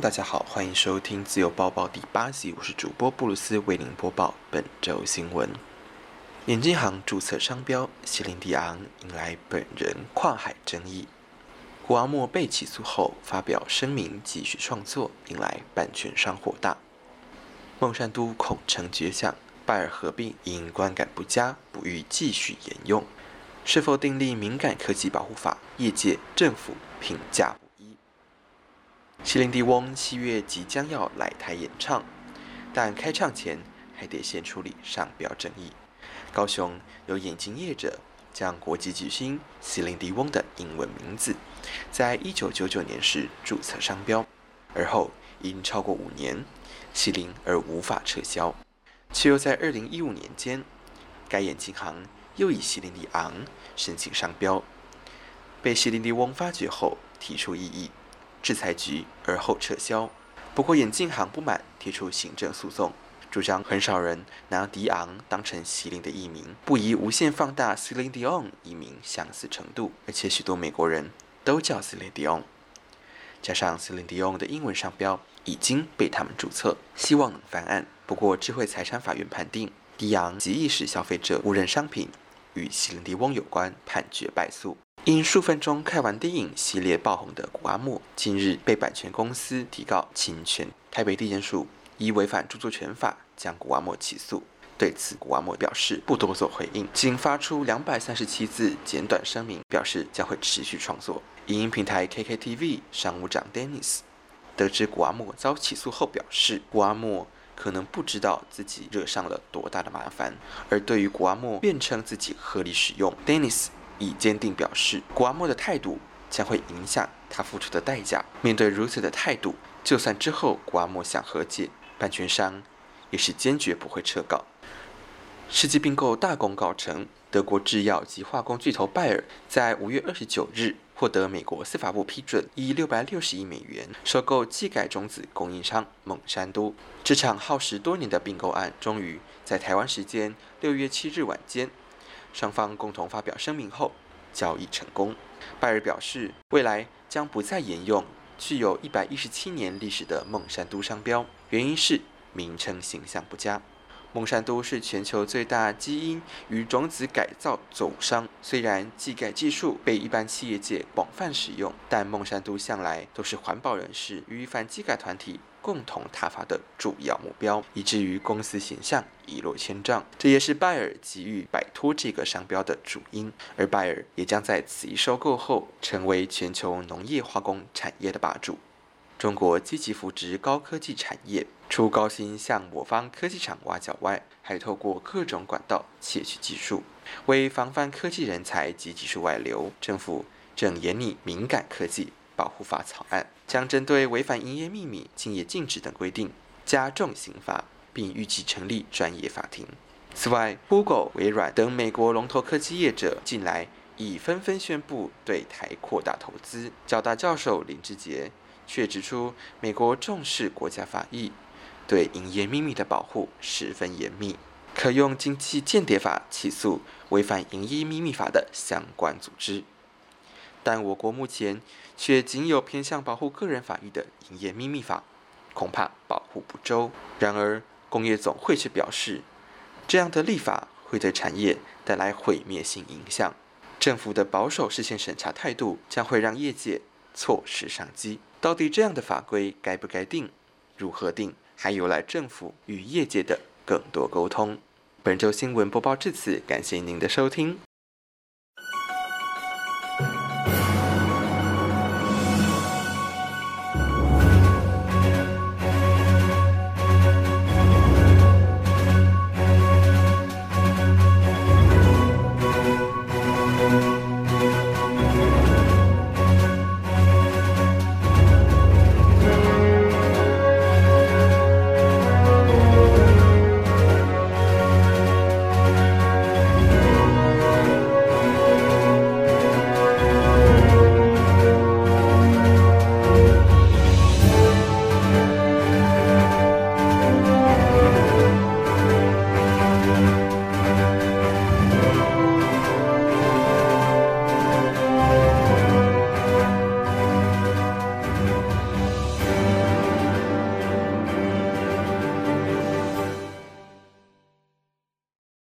大家好，欢迎收听自由报报第八集，我是主播布鲁斯，为您播报本周新闻。眼镜行注册商标席琳迪昂引来本人跨海争议，谷阿莫被起诉后发表声明继续创作，引来版权商火大。孟山都恐成绝响，拜尔合并因观感不佳，不予继续沿用。是否订立敏感科技保护法？业界、政府评价席琳迪翁七月即将要来台演唱，但开唱前还得先处理商标争议。高雄有眼镜业者将国际巨星席琳迪翁的英文名字，在一九九九年时注册商标，而后因超过五年席琳而无法撤销，却又在二零一五年间，该眼镜行又以席琳迪昂申请商标，被席琳迪翁发觉后提出异议。制裁局而后撤销，不过眼镜行不满，提出行政诉讼，主张很少人拿迪昂当成席琳的艺名，不宜无限放大 Celine Dion 艺名相似程度，而且许多美国人都叫 Celine Dion，加上 Celine Dion 的英文商标已经被他们注册，希望能翻案。不过智慧财产法院判定，迪昂极易使消费者误认商品与席琳迪翁有关，判决败诉。因数分钟看完电影系列爆红的谷阿莫，近日被版权公司提告侵权。台北地检署依违反著作权法将谷阿莫起诉。对此，谷阿莫表示不多做回应，仅发出两百三十七字简短声明，表示将会持续创作。影音平台 KKTV 商务长 Dennis 得知谷阿莫遭起诉后表示，谷阿莫可能不知道自己惹上了多大的麻烦，而对于谷阿莫辩称自己合理使用 Dennis。已坚定表示，谷阿莫的态度将会影响他付出的代价。面对如此的态度，就算之后谷阿莫想和解，版权商也是坚决不会撤稿。世纪并购大功告成，德国制药及化工巨头拜耳在五月二十九日获得美国司法部批准，以六百六十亿美元收购技改种子供应商孟山都。这场耗时多年的并购案，终于在台湾时间六月七日晚间。双方共同发表声明后，交易成功。拜耳表示，未来将不再沿用具有一百一十七年历史的孟山都商标，原因是名称形象不佳。孟山都是全球最大基因与种子改造总商，虽然技改技术被一般企业界广泛使用，但孟山都向来都是环保人士与反技改团体共同挞伐的主要目标，以至于公司形象一落千丈。这也是拜耳急于摆脱这个商标的主因，而拜耳也将在此一收购后，成为全球农业化工产业的霸主。中国积极扶植高科技产业，除高薪向我方科技厂挖角外，还透过各种管道窃取技术。为防范科技人才及技术外流，政府正研拟敏感科技保护法草案，将针对违反营业秘密、竞业禁止等规定加重刑罚，并预计成立专业法庭。此外，Google、微软等美国龙头科技业者近来已纷纷宣布对台扩大投资。交大教授林志杰。却指出，美国重视国家法益，对营业秘密的保护十分严密，可用经济间谍法起诉违反营业秘密法的相关组织。但我国目前却仅有偏向保护个人法益的营业秘密法，恐怕保护不周。然而，工业总会却表示，这样的立法会对产业带来毁灭性影响。政府的保守事先审查态度，将会让业界错失商机。到底这样的法规该不该定？如何定？还有赖政府与业界的更多沟通。本周新闻播报至此，感谢您的收听。